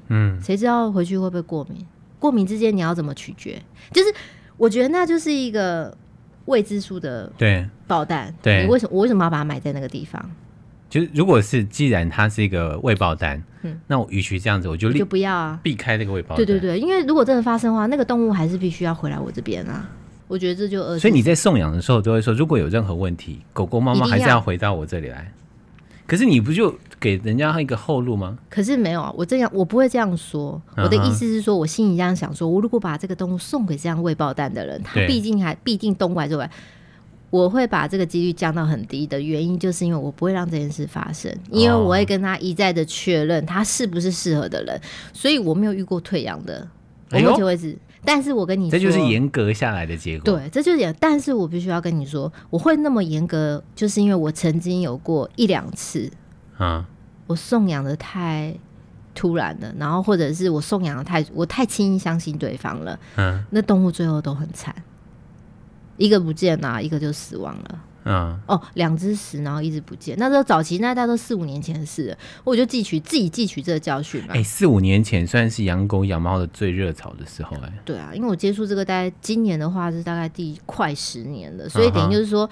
嗯，谁知道回去会不会过敏？过敏之间你要怎么取决？就是我觉得那就是一个未知数的对爆弹。对，你为什么我为什么要把它埋在那个地方？就是如果是既然它是一个未爆弹，嗯，那我与其这样子，我就就不要啊，避开那个未爆弹。对对对，因为如果真的发生的话，那个动物还是必须要回来我这边啊。我觉得这就恶。所以你在送养的时候都会说，如果有任何问题，狗狗、猫猫还是要回到我这里来。可是你不就给人家一个后路吗？可是没有啊，我这样我不会这样说。我的意思是说，我心里这样想说，我如果把这个动物送给这样未爆弹的人，他毕竟还毕竟东拐这拐，我会把这个几率降到很低的原因，就是因为我不会让这件事发生，因为我会跟他一再的确认他是不是适合的人，所以我没有遇过退养的。我目前为止。但是我跟你说，这就是严格下来的结果。对，这就是严。但是我必须要跟你说，我会那么严格，就是因为我曾经有过一两次，啊，我送养的太突然了，然后或者是我送养的太，我太轻易相信对方了，嗯，那动物最后都很惨，一个不见了，一个就死亡了。嗯哦，两只死，然后一直不见。那时候早期那大概都四五年前的事了，我就汲取自己汲取这个教训嘛。哎、欸，四五年前算是养狗养猫的最热潮的时候哎、欸。对啊，因为我接触这个大概今年的话是大概第快十年了，所以等于就是说，uh.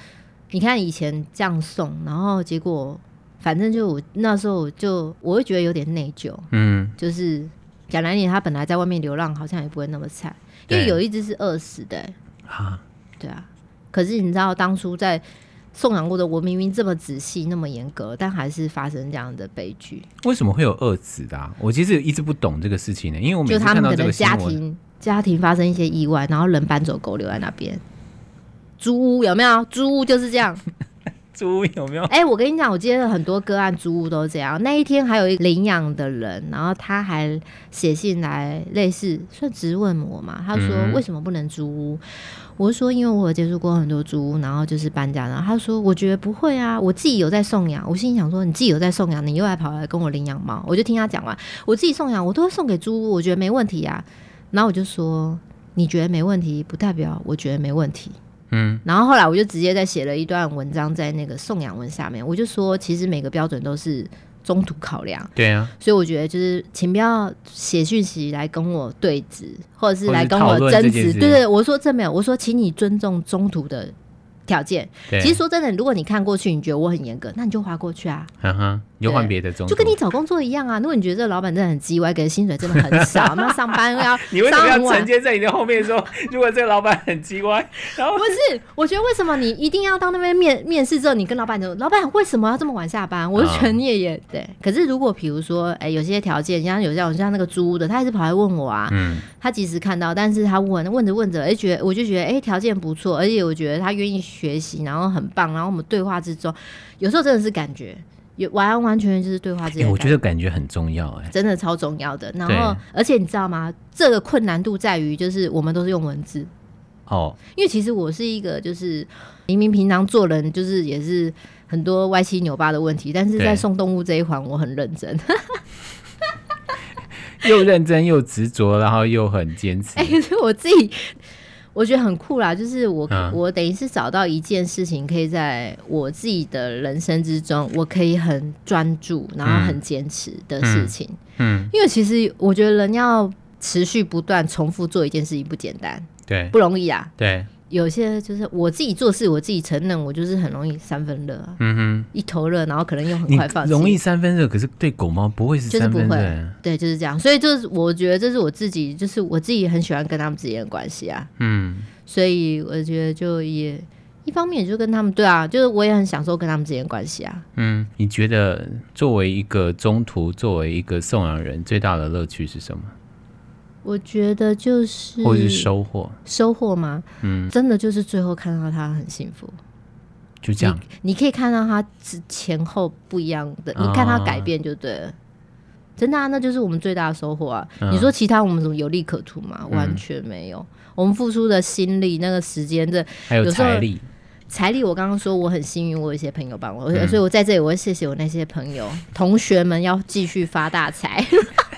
你看以前这样送，然后结果反正就我那时候就我会觉得有点内疚。嗯，就是讲来你他本来在外面流浪，好像也不会那么惨，因为有一只是饿死的、欸。哈对啊。可是你知道，当初在送养过的我明明这么仔细、那么严格，但还是发生这样的悲剧。为什么会有饿死的、啊？我其实一直不懂这个事情呢。因为我每次看到这个新闻，家庭家庭发生一些意外，然后人搬走，狗留在那边。租屋有没有？租屋就是这样。租屋有没有？哎、欸，我跟你讲，我接了很多个案，租屋都这样。那一天还有一领养的人，然后他还写信来，类似算质问我嘛。他说：“为什么不能租屋？”嗯我说，因为我有接触过很多租屋，然后就是搬家，然后他说，我觉得不会啊，我自己有在送养。我心里想说，你自己有在送养，你又来跑来跟我领养猫，我就听他讲完，我自己送养，我都会送给租屋，我觉得没问题啊。然后我就说，你觉得没问题，不代表我觉得没问题。嗯，然后后来我就直接在写了一段文章在那个送养文下面，我就说，其实每个标准都是。中途考量，对啊，所以我觉得就是，请不要写讯息来跟我对质，或者是来跟我争执。对对，我说这没有，我说请你尊重中途的。条件，其实说真的，如果你看过去，你觉得我很严格，那你就划过去啊。嗯哼，你就换别的中途，就跟你找工作一样啊。如果你觉得这个老板真的很鸡歪，给的薪水真的很少，那上班要你为什么要承接在你的后面说，如果这个老板很鸡歪，然后不是，我觉得为什么你一定要到那边面面试之后，你跟老板说，老板为什么要这么晚下班？我就觉得你也也对。可是如果比如说，哎、欸，有些条件，像有像像那个租屋的，他还是跑来问我啊。嗯，他即使看到，但是他问问着问着，哎、欸，觉得我就觉得，哎、欸，条件不错，而且我觉得他愿意学习，然后。很棒，然后我们对话之中，有时候真的是感觉，有完完全全就是对话之间、欸。我觉得感觉很重要、欸，哎，真的超重要的。然后，而且你知道吗？这个困难度在于，就是我们都是用文字哦，因为其实我是一个，就是明明平常做人就是也是很多歪七扭八的问题，但是在送动物这一环，我很认真，又认真又执着，然后又很坚持。哎、欸，可是我自己。我觉得很酷啦，就是我、嗯、我等于是找到一件事情，可以在我自己的人生之中，我可以很专注，然后很坚持的事情。嗯，嗯，因为其实我觉得人要持续不断重复做一件事情不简单，对，不容易啊，对。有些就是我自己做事，我自己承认，我就是很容易三分热，嗯哼，一头热，然后可能又很快放弃。容易三分热，可是对狗猫不会是三分热，就是不会，对，就是这样。所以就是我觉得这是我自己，就是我自己很喜欢跟他们之间的关系啊，嗯，所以我觉得就也一方面就跟他们对啊，就是我也很享受跟他们之间的关系啊。嗯，你觉得作为一个中途，作为一个送养人，最大的乐趣是什么？我觉得就是，或是收获，收获吗？嗯，真的就是最后看到他很幸福，就这样。你，你可以看到他前后不一样的，你看他改变就对了。哦、真的啊，那就是我们最大的收获啊！嗯、你说其他我们怎么有利可图吗？完全没有。嗯、我们付出的心力、那个时间的，还有财力，财力。我刚刚说我很幸运，我有一些朋友帮我，嗯、所以我在这里我会谢谢我那些朋友、同学们，要继续发大财。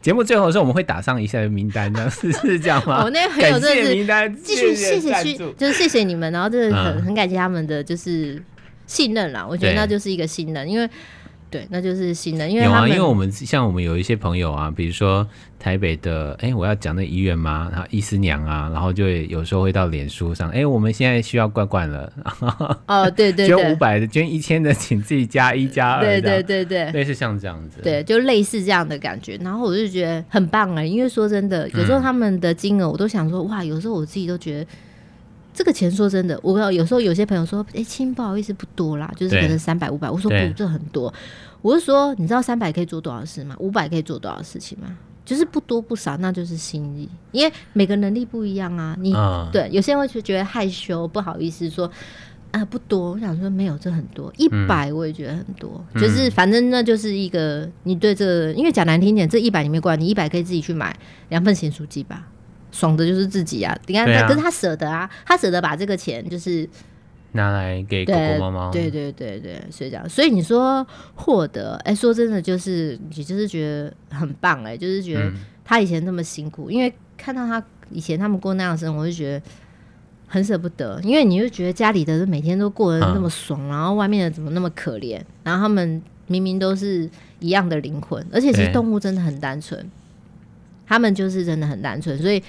节目最后的时候，我们会打上一下名单，这样是是这样吗？我 那朋友真的是继续谢谢去，就是谢谢你们，然后真的很很感谢他们的就是信任啦，我觉得那就是一个信任，因为。对，那就是新的，因为有啊，因为我们像我们有一些朋友啊，比如说台北的，哎，我要讲那医院吗？然后医师娘啊，然后就会有时候会到脸书上，哎，我们现在需要罐罐了，哦，对对对，捐五百的，捐一千的，请自己加一加二，对对对对，类似像这样子，对，就类似这样的感觉，然后我就觉得很棒啊，因为说真的，有时候他们的金额我都想说，哇，有时候我自己都觉得。这个钱说真的，我有时候有些朋友说，哎，亲，不好意思，不多啦，就是可能三百五百。我说不，这很多。我是说，你知道三百可以做多少事吗？五百可以做多少事情吗？就是不多不少，那就是心意。因为每个能力不一样啊。你、嗯、对有些人会觉得害羞，不好意思说啊，不多。我想说没有，这很多，一百我也觉得很多。嗯、就是反正那就是一个你对这个，因为讲难听点，这一百你没关你一百可以自己去买两份咸酥鸡吧。爽的就是自己啊！你看他，可是他舍得啊，他舍得把这个钱就是拿来给狗狗猫猫。对对对对，所以这样。所以你说获得，哎、欸，说真的，就是你就是觉得很棒哎、欸，就是觉得他以前那么辛苦，嗯、因为看到他以前他们过那样的生活，我就觉得很舍不得。因为你就觉得家里的人每天都过得那么爽，嗯、然后外面的怎么那么可怜？然后他们明明都是一样的灵魂，而且其实动物真的很单纯。他们就是真的很单纯，所以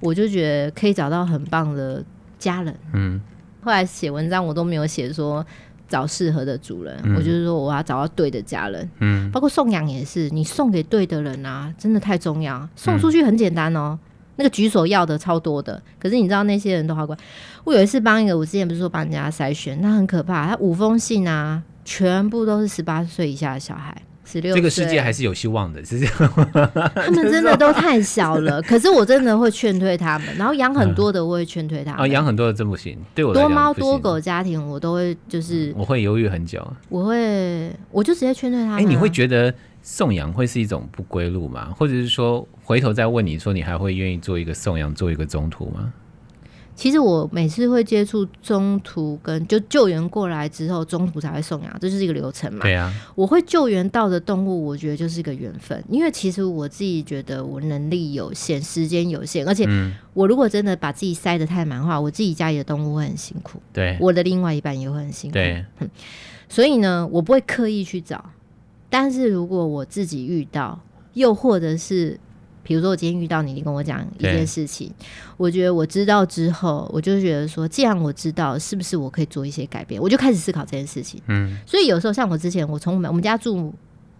我就觉得可以找到很棒的家人。嗯，后来写文章我都没有写说找适合的主人，嗯、我就是说我要找到对的家人。嗯，包括送养也是，你送给对的人啊，真的太重要。送出去很简单哦，嗯、那个举手要的超多的，可是你知道那些人都好乖。我有一次帮一个，我之前不是说帮人家筛选，那很可怕，他五封信啊，全部都是十八岁以下的小孩。十六，这个世界还是有希望的，是这样。他们真的都太小了，可是我真的会劝退他们。然后养很多的，我会劝退他们。啊、嗯，养、哦、很多的真不行，对我多猫多狗家庭，我都会就是、嗯、我会犹豫很久。我会，我就直接劝退他们。哎、欸，你会觉得送养会是一种不归路吗？或者是说，回头再问你说，你还会愿意做一个送养，做一个中途吗？其实我每次会接触中途跟就救援过来之后，中途才会送养，这就是一个流程嘛。对啊，我会救援到的动物，我觉得就是一个缘分。因为其实我自己觉得我能力有限，时间有限，而且我如果真的把自己塞得太满的话，我自己家里的动物会很辛苦。对，我的另外一半也会很辛苦。对，所以呢，我不会刻意去找。但是如果我自己遇到，又或者是。比如说我今天遇到你，你跟我讲一件事情，我觉得我知道之后，我就觉得说，既然我知道，是不是我可以做一些改变？我就开始思考这件事情。嗯，所以有时候像我之前，我从我们我们家住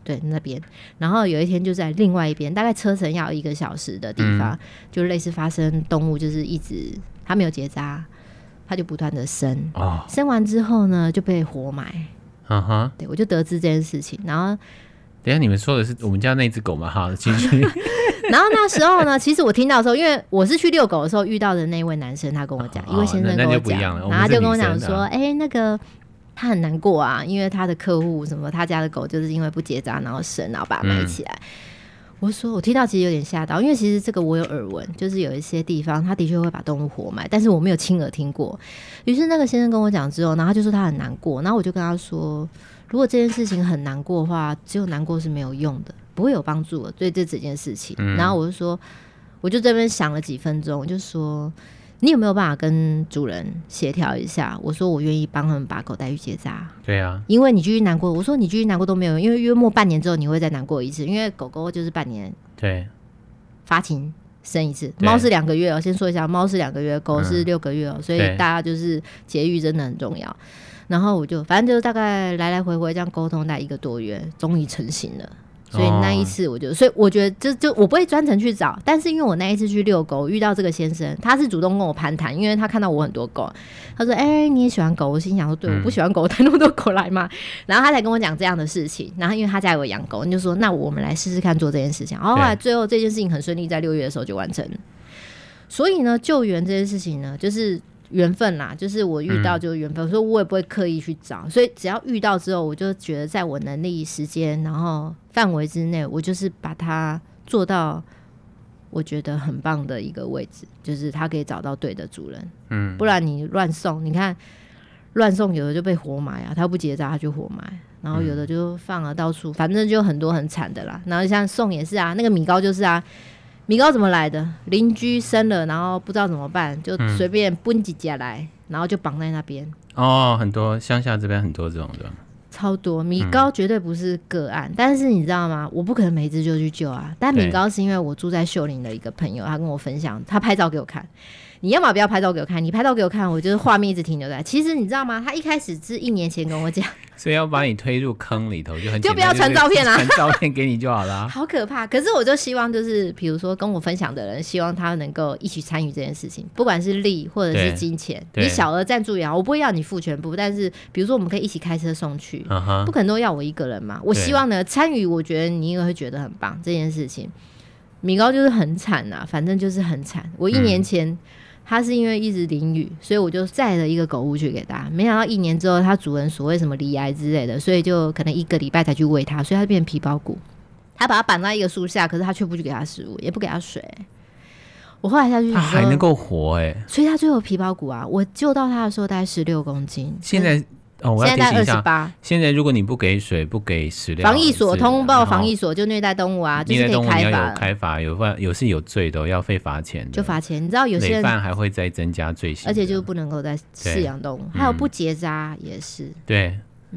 对那边，然后有一天就在另外一边，大概车程要一个小时的地方，嗯、就类似发生动物就是一直它没有结扎，它就不断的生，哦、生完之后呢就被活埋。嗯哼，对我就得知这件事情，然后等一下你们说的是我们家那只狗吗？哈，继续。然后那时候呢，其实我听到的时候，因为我是去遛狗的时候遇到的那位男生，他跟我讲，一位先生跟我讲，然后他就跟我讲说，哎，那个他很难过啊，因为他的客户什么，他家的狗就是因为不结扎，然后生，然后把它埋起来。我说我听到其实有点吓到，因为其实这个我有耳闻，就是有一些地方他的确会把动物活埋，但是我没有亲耳听过。于是那个先生跟我讲之后，然后他就说他很难过，然后我就跟他说，如果这件事情很难过的话，只有难过是没有用的。不会有帮助的，对这整件事情。嗯、然后我就说，我就这边想了几分钟，我就说，你有没有办法跟主人协调一下？我说我愿意帮他们把狗带去结扎。对啊，因为你继续难过，我说你继续难过都没有用，因为约莫半年之后你会再难过一次，因为狗狗就是半年对发情生一次，猫是两个月哦。先说一下，猫是两个月，狗是六个月哦，嗯、所以大家就是节育真的很重要。然后我就反正就是大概来来回回这样沟通，大概一个多月，终于成型了。所以那一次我就，所以我觉得就就我不会专程去找，但是因为我那一次去遛狗遇到这个先生，他是主动跟我攀谈，因为他看到我很多狗，他说：“哎、欸，你也喜欢狗？”我心想说：“对，嗯、我不喜欢狗，带那么多狗来嘛。”然后他才跟我讲这样的事情，然后因为他家有养狗，你就说：“那我们来试试看做这件事情。”然后后来最后这件事情很顺利，在六月的时候就完成了。所以呢，救援这件事情呢，就是。缘分啦，就是我遇到就是缘分，嗯、所以我也不会刻意去找，所以只要遇到之后，我就觉得在我能力、时间，然后范围之内，我就是把它做到我觉得很棒的一个位置，就是它可以找到对的主人。嗯，不然你乱送，你看乱送，有的就被活埋啊，他不结扎他就活埋，然后有的就放了到处，反正就很多很惨的啦。然后像送也是啊，那个米糕就是啊。米糕怎么来的？邻居生了，然后不知道怎么办，就随便奔几家来，嗯、然后就绑在那边。哦，很多乡下这边很多这种的。超多米糕绝对不是个案，嗯，但是你知道吗？我不可能每只就去救啊。但米糕是因为我住在秀林的一个朋友，他跟我分享，他拍照给我看。你要么不要拍照给我看，你拍照给我看，我就是画面一直停留在。其实你知道吗？他一开始是一年前跟我讲，所以要把你推入坑里头就很就不要传照片啊，传照片给你就好了。好可怕！可是我就希望就是，比如说跟我分享的人，希望他能够一起参与这件事情，不管是力或者是金钱，你小额赞助也好，我不会要你付全部，但是比如说我们可以一起开车送去，不可能都要我一个人嘛。我希望呢参与，我觉得你应该会觉得很棒这件事情。米高就是很惨呐、啊，反正就是很惨。我一年前。嗯他是因为一直淋雨，所以我就载了一个狗屋去给他。没想到一年之后，他主人所谓什么离癌之类的，所以就可能一个礼拜才去喂他，所以他变成皮包骨。他把它绑在一个树下，可是他却不去给他食物，也不给他水。我后来下去还能够活哎，所以他最后皮包骨啊，我救到他的时候大概十六公斤，现在。哦，我要提醒一下，现在如果你不给水、不给食料，防疫所通报防疫所就虐待动物啊，就是可以开罚，开罚有犯有是有罪的，要被罚钱，就罚钱。你知道有些人犯还会再增加罪行，而且就不能够再饲养动物，还有不结扎也是。对，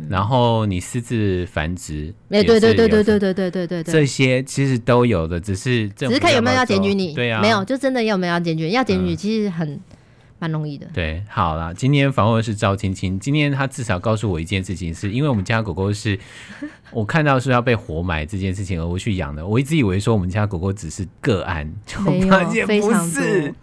然后你私自繁殖，哎，对对对对对对对对对，这些其实都有的，只是只是看有没有要检举你，对啊，没有就真的有没有要检举，要检举其实很。蛮容易的，对，好啦，今天访问的是赵青青，今天他至少告诉我一件事情是，是因为我们家狗狗是，我看到是要被活埋这件事情而我去养的，我一直以为说我们家狗狗只是个案，就发现不是。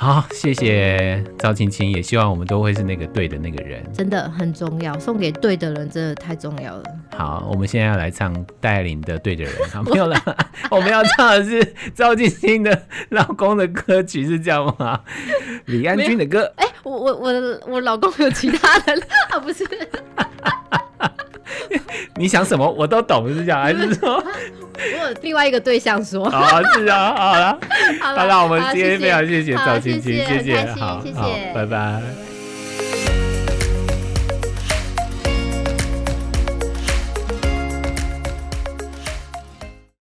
好，谢谢赵青青，也希望我们都会是那个对的那个人，真的很重要，送给对的人真的太重要了。好，我们现在要来唱带领的《对的人》，好，没有了，我们要唱的是赵青青的老公的歌曲，是这样吗？李安君的歌。哎、欸，我我我我老公有其他人啊，不是。你想什么我都懂，是这样还是说？我有另外一个对象说。好，是啊，好了，好了，那我们今天非常谢谢赵青青，谢谢，好，谢谢，好，拜拜。